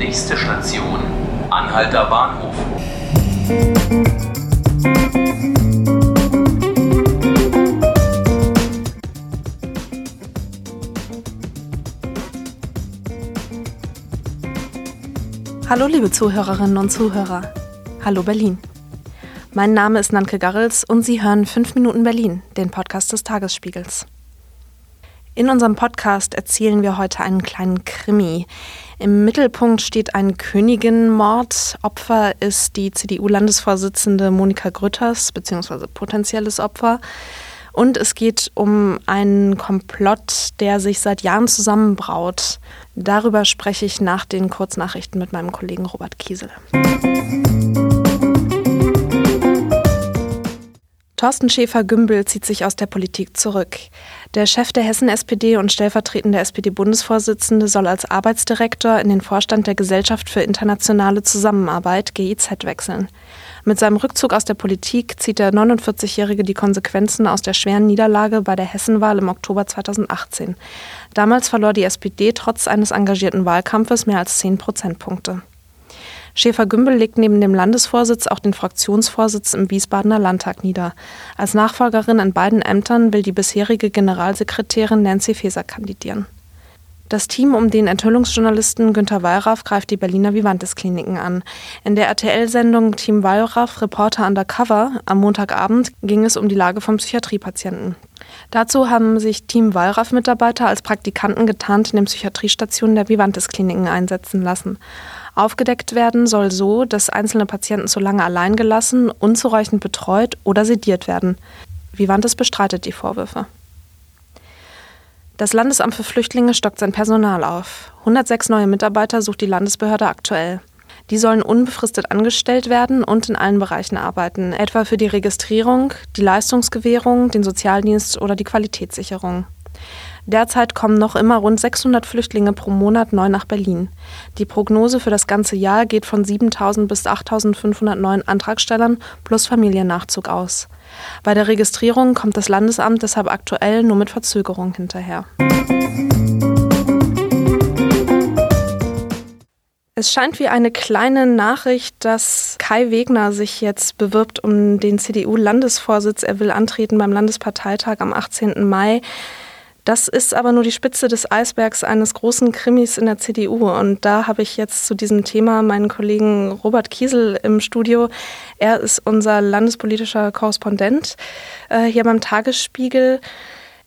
Nächste Station, Anhalter Bahnhof. Hallo liebe Zuhörerinnen und Zuhörer. Hallo Berlin. Mein Name ist Nanke Garrels und Sie hören 5 Minuten Berlin, den Podcast des Tagesspiegels. In unserem Podcast erzählen wir heute einen kleinen Krimi. Im Mittelpunkt steht ein Königinmord. Opfer ist die CDU-Landesvorsitzende Monika Grütters, beziehungsweise potenzielles Opfer. Und es geht um einen Komplott, der sich seit Jahren zusammenbraut. Darüber spreche ich nach den Kurznachrichten mit meinem Kollegen Robert Kiesel. Thorsten Schäfer-Gümbel zieht sich aus der Politik zurück. Der Chef der Hessen-SPD und stellvertretende SPD-Bundesvorsitzende soll als Arbeitsdirektor in den Vorstand der Gesellschaft für internationale Zusammenarbeit GIZ wechseln. Mit seinem Rückzug aus der Politik zieht der 49-Jährige die Konsequenzen aus der schweren Niederlage bei der Hessenwahl im Oktober 2018. Damals verlor die SPD trotz eines engagierten Wahlkampfes mehr als 10 Prozentpunkte. Schäfer-Gümbel legt neben dem Landesvorsitz auch den Fraktionsvorsitz im Wiesbadener Landtag nieder. Als Nachfolgerin in beiden Ämtern will die bisherige Generalsekretärin Nancy Faeser kandidieren. Das Team um den Enthüllungsjournalisten Günter Wallraff greift die Berliner Vivantes-Kliniken an. In der RTL-Sendung Team Wallraff Reporter Undercover am Montagabend ging es um die Lage von Psychiatriepatienten. Dazu haben sich Team Wallraff-Mitarbeiter als Praktikanten getarnt in den Psychiatriestationen der Vivantes-Kliniken einsetzen lassen. Aufgedeckt werden soll so, dass einzelne Patienten zu lange allein gelassen, unzureichend betreut oder sediert werden. Vivantes bestreitet die Vorwürfe. Das Landesamt für Flüchtlinge stockt sein Personal auf. 106 neue Mitarbeiter sucht die Landesbehörde aktuell. Die sollen unbefristet angestellt werden und in allen Bereichen arbeiten, etwa für die Registrierung, die Leistungsgewährung, den Sozialdienst oder die Qualitätssicherung. Derzeit kommen noch immer rund 600 Flüchtlinge pro Monat neu nach Berlin. Die Prognose für das ganze Jahr geht von 7.000 bis 8.500 neuen Antragstellern plus Familiennachzug aus. Bei der Registrierung kommt das Landesamt deshalb aktuell nur mit Verzögerung hinterher. Es scheint wie eine kleine Nachricht, dass Kai Wegner sich jetzt bewirbt um den CDU-Landesvorsitz. Er will antreten beim Landesparteitag am 18. Mai. Das ist aber nur die Spitze des Eisbergs eines großen Krimis in der CDU. Und da habe ich jetzt zu diesem Thema meinen Kollegen Robert Kiesel im Studio. Er ist unser landespolitischer Korrespondent äh, hier beim Tagesspiegel.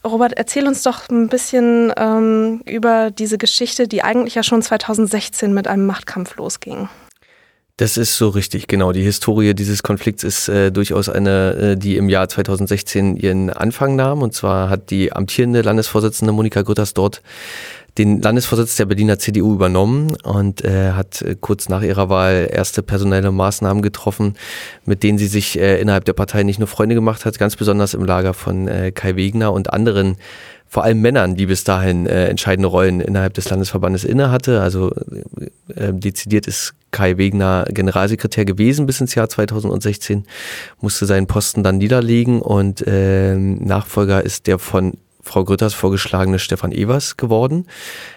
Robert, erzähl uns doch ein bisschen ähm, über diese Geschichte, die eigentlich ja schon 2016 mit einem Machtkampf losging. Das ist so richtig, genau. Die Historie dieses Konflikts ist äh, durchaus eine, äh, die im Jahr 2016 ihren Anfang nahm. Und zwar hat die amtierende Landesvorsitzende Monika Grütters dort den Landesvorsitz der Berliner CDU übernommen und äh, hat äh, kurz nach ihrer Wahl erste personelle Maßnahmen getroffen, mit denen sie sich äh, innerhalb der Partei nicht nur Freunde gemacht hat, ganz besonders im Lager von äh, Kai Wegner und anderen vor allem Männern, die bis dahin äh, entscheidende Rollen innerhalb des Landesverbandes inne hatte. Also äh, dezidiert ist Kai Wegner Generalsekretär gewesen bis ins Jahr 2016, musste seinen Posten dann niederlegen und äh, Nachfolger ist der von Frau Grütters vorgeschlagene Stefan Evers geworden.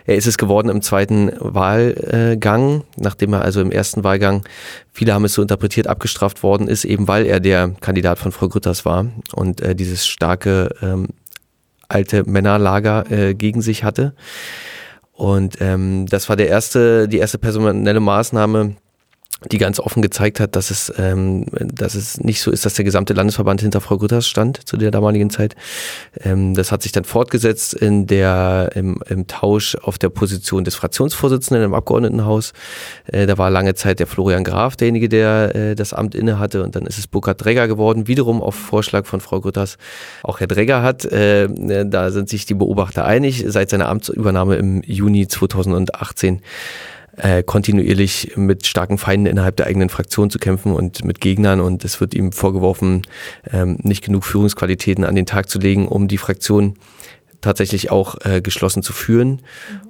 Er ist es geworden im zweiten Wahlgang, nachdem er also im ersten Wahlgang, viele haben es so interpretiert, abgestraft worden ist, eben weil er der Kandidat von Frau Grütters war und äh, dieses starke ähm, alte Männerlager äh, gegen sich hatte. Und ähm, das war der erste, die erste personelle Maßnahme, die ganz offen gezeigt hat, dass es, ähm, dass es nicht so ist, dass der gesamte Landesverband hinter Frau Grütters stand zu der damaligen Zeit. Ähm, das hat sich dann fortgesetzt in der, im, im Tausch auf der Position des Fraktionsvorsitzenden im Abgeordnetenhaus. Äh, da war lange Zeit der Florian Graf derjenige, der äh, das Amt inne hatte und dann ist es Burkhard Dregger geworden, wiederum auf Vorschlag von Frau Grütters. Auch Herr Dregger hat, äh, da sind sich die Beobachter einig, seit seiner Amtsübernahme im Juni 2018 äh, kontinuierlich mit starken Feinden innerhalb der eigenen Fraktion zu kämpfen und mit Gegnern. Und es wird ihm vorgeworfen, ähm, nicht genug Führungsqualitäten an den Tag zu legen, um die Fraktion tatsächlich auch äh, geschlossen zu führen.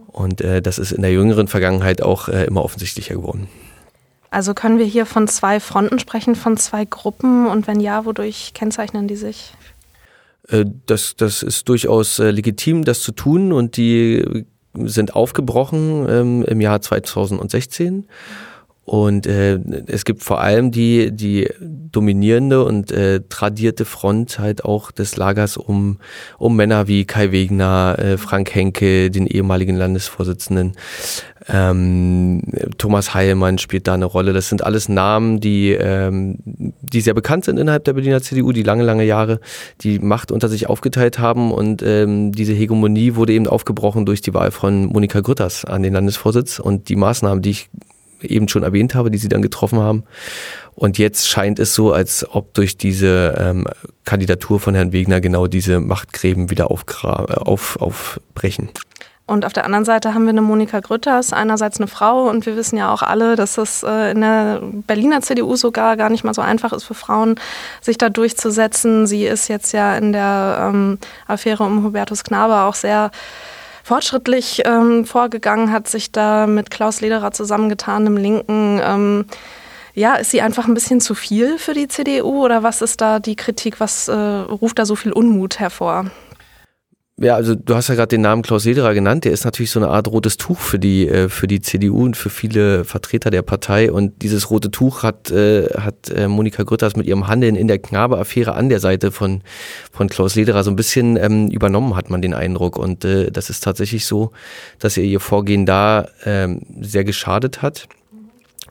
Und äh, das ist in der jüngeren Vergangenheit auch äh, immer offensichtlicher geworden. Also können wir hier von zwei Fronten sprechen, von zwei Gruppen und wenn ja, wodurch kennzeichnen die sich? Äh, das, das ist durchaus äh, legitim, das zu tun und die sind aufgebrochen ähm, im Jahr 2016 und äh, es gibt vor allem die, die dominierende und äh, tradierte Front halt auch des Lagers um, um Männer wie Kai Wegner, äh, Frank Henke, den ehemaligen Landesvorsitzenden. Ähm, Thomas Heilmann spielt da eine Rolle. Das sind alles Namen, die, ähm, die sehr bekannt sind innerhalb der Berliner CDU, die lange, lange Jahre die Macht unter sich aufgeteilt haben. Und ähm, diese Hegemonie wurde eben aufgebrochen durch die Wahl von Monika Grütters an den Landesvorsitz. Und die Maßnahmen, die ich eben schon erwähnt habe, die sie dann getroffen haben. Und jetzt scheint es so, als ob durch diese ähm, Kandidatur von Herrn Wegner genau diese Machtgräben wieder auf, aufbrechen. Und auf der anderen Seite haben wir eine Monika Grütters, einerseits eine Frau und wir wissen ja auch alle, dass es äh, in der Berliner CDU sogar gar nicht mal so einfach ist für Frauen, sich da durchzusetzen. Sie ist jetzt ja in der ähm, Affäre um Hubertus Knabe auch sehr fortschrittlich ähm, vorgegangen, hat sich da mit Klaus Lederer zusammengetan, im Linken. Ähm, ja, ist sie einfach ein bisschen zu viel für die CDU oder was ist da die Kritik? Was äh, ruft da so viel Unmut hervor? Ja, also du hast ja gerade den Namen Klaus Lederer genannt. Der ist natürlich so eine Art rotes Tuch für die äh, für die CDU und für viele Vertreter der Partei. Und dieses rote Tuch hat äh, hat äh, Monika Grütters mit ihrem Handeln in der Knabe-Affäre an der Seite von von Klaus Lederer so ein bisschen ähm, übernommen, hat man den Eindruck. Und äh, das ist tatsächlich so, dass ihr ihr Vorgehen da ähm, sehr geschadet hat.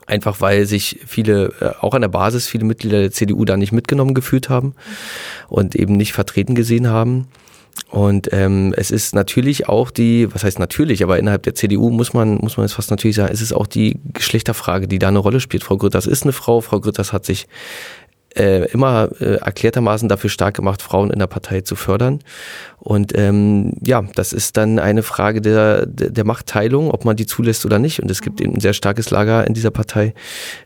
Einfach weil sich viele, auch an der Basis, viele Mitglieder der CDU da nicht mitgenommen gefühlt haben und eben nicht vertreten gesehen haben. Und ähm, es ist natürlich auch die, was heißt natürlich, aber innerhalb der CDU muss man, muss man es fast natürlich sagen, es ist auch die Geschlechterfrage, die da eine Rolle spielt. Frau Grütters ist eine Frau, Frau Grütters hat sich äh, immer äh, erklärtermaßen dafür stark gemacht, Frauen in der Partei zu fördern. Und ähm, ja, das ist dann eine Frage der, der, Machtteilung, ob man die zulässt oder nicht. Und es gibt eben ein sehr starkes Lager in dieser Partei,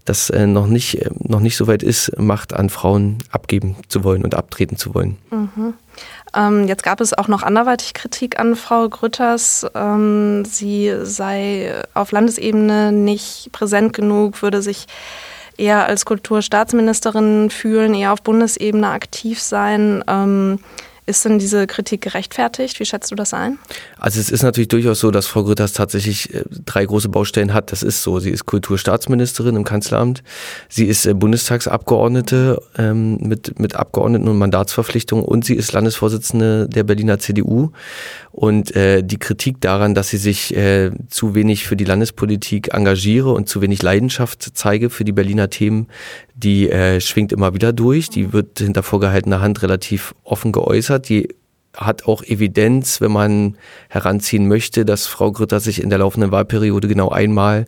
das äh, noch, nicht, noch nicht so weit ist, Macht an Frauen abgeben zu wollen und abtreten zu wollen. Mhm. Ähm, jetzt gab es auch noch anderweitig Kritik an Frau Grütters. Ähm, sie sei auf Landesebene nicht präsent genug, würde sich eher als Kulturstaatsministerin fühlen, eher auf Bundesebene aktiv sein. Ähm, ist denn diese Kritik gerechtfertigt? Wie schätzt du das ein? Also es ist natürlich durchaus so, dass Frau Grütters tatsächlich äh, drei große Baustellen hat. Das ist so. Sie ist Kulturstaatsministerin im Kanzleramt. Sie ist äh, Bundestagsabgeordnete ähm, mit, mit Abgeordneten und Mandatsverpflichtungen und sie ist Landesvorsitzende der Berliner CDU. Und äh, die Kritik daran, dass sie sich äh, zu wenig für die Landespolitik engagiere und zu wenig Leidenschaft zeige für die Berliner Themen, die äh, schwingt immer wieder durch. Die wird hinter vorgehaltener Hand relativ offen geäußert. Die hat auch Evidenz, wenn man heranziehen möchte, dass Frau Grütter sich in der laufenden Wahlperiode genau einmal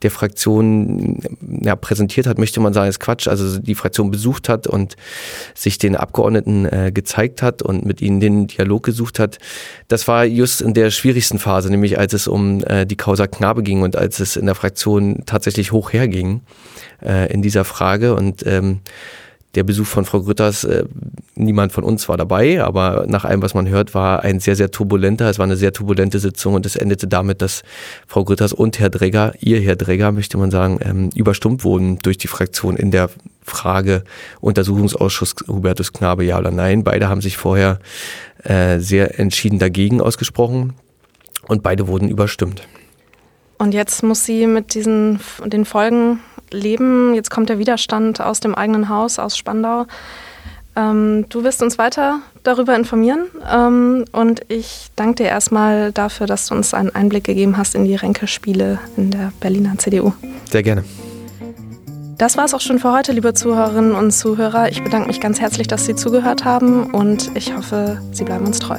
der Fraktion ja, präsentiert hat, möchte man sagen, ist Quatsch. Also die Fraktion besucht hat und sich den Abgeordneten äh, gezeigt hat und mit ihnen den Dialog gesucht hat. Das war just in der schwierigsten Phase, nämlich als es um äh, die Causa Knabe ging und als es in der Fraktion tatsächlich hoch herging äh, in dieser Frage. Und ähm, der Besuch von Frau Grütters, äh, niemand von uns war dabei, aber nach allem, was man hört, war ein sehr, sehr turbulenter, es war eine sehr turbulente Sitzung und es endete damit, dass Frau Grütters und Herr Dregger, ihr Herr Dregger, möchte man sagen, ähm, überstummt wurden durch die Fraktion in der Frage Untersuchungsausschuss Hubertus Knabe, ja oder nein. Beide haben sich vorher äh, sehr entschieden dagegen ausgesprochen und beide wurden überstimmt. Und jetzt muss sie mit diesen den Folgen leben. Jetzt kommt der Widerstand aus dem eigenen Haus, aus Spandau. Ähm, du wirst uns weiter darüber informieren ähm, und ich danke dir erstmal dafür, dass du uns einen Einblick gegeben hast in die Ränkespiele in der Berliner CDU. Sehr gerne. Das war es auch schon für heute, liebe Zuhörerinnen und Zuhörer. Ich bedanke mich ganz herzlich, dass Sie zugehört haben und ich hoffe, Sie bleiben uns treu.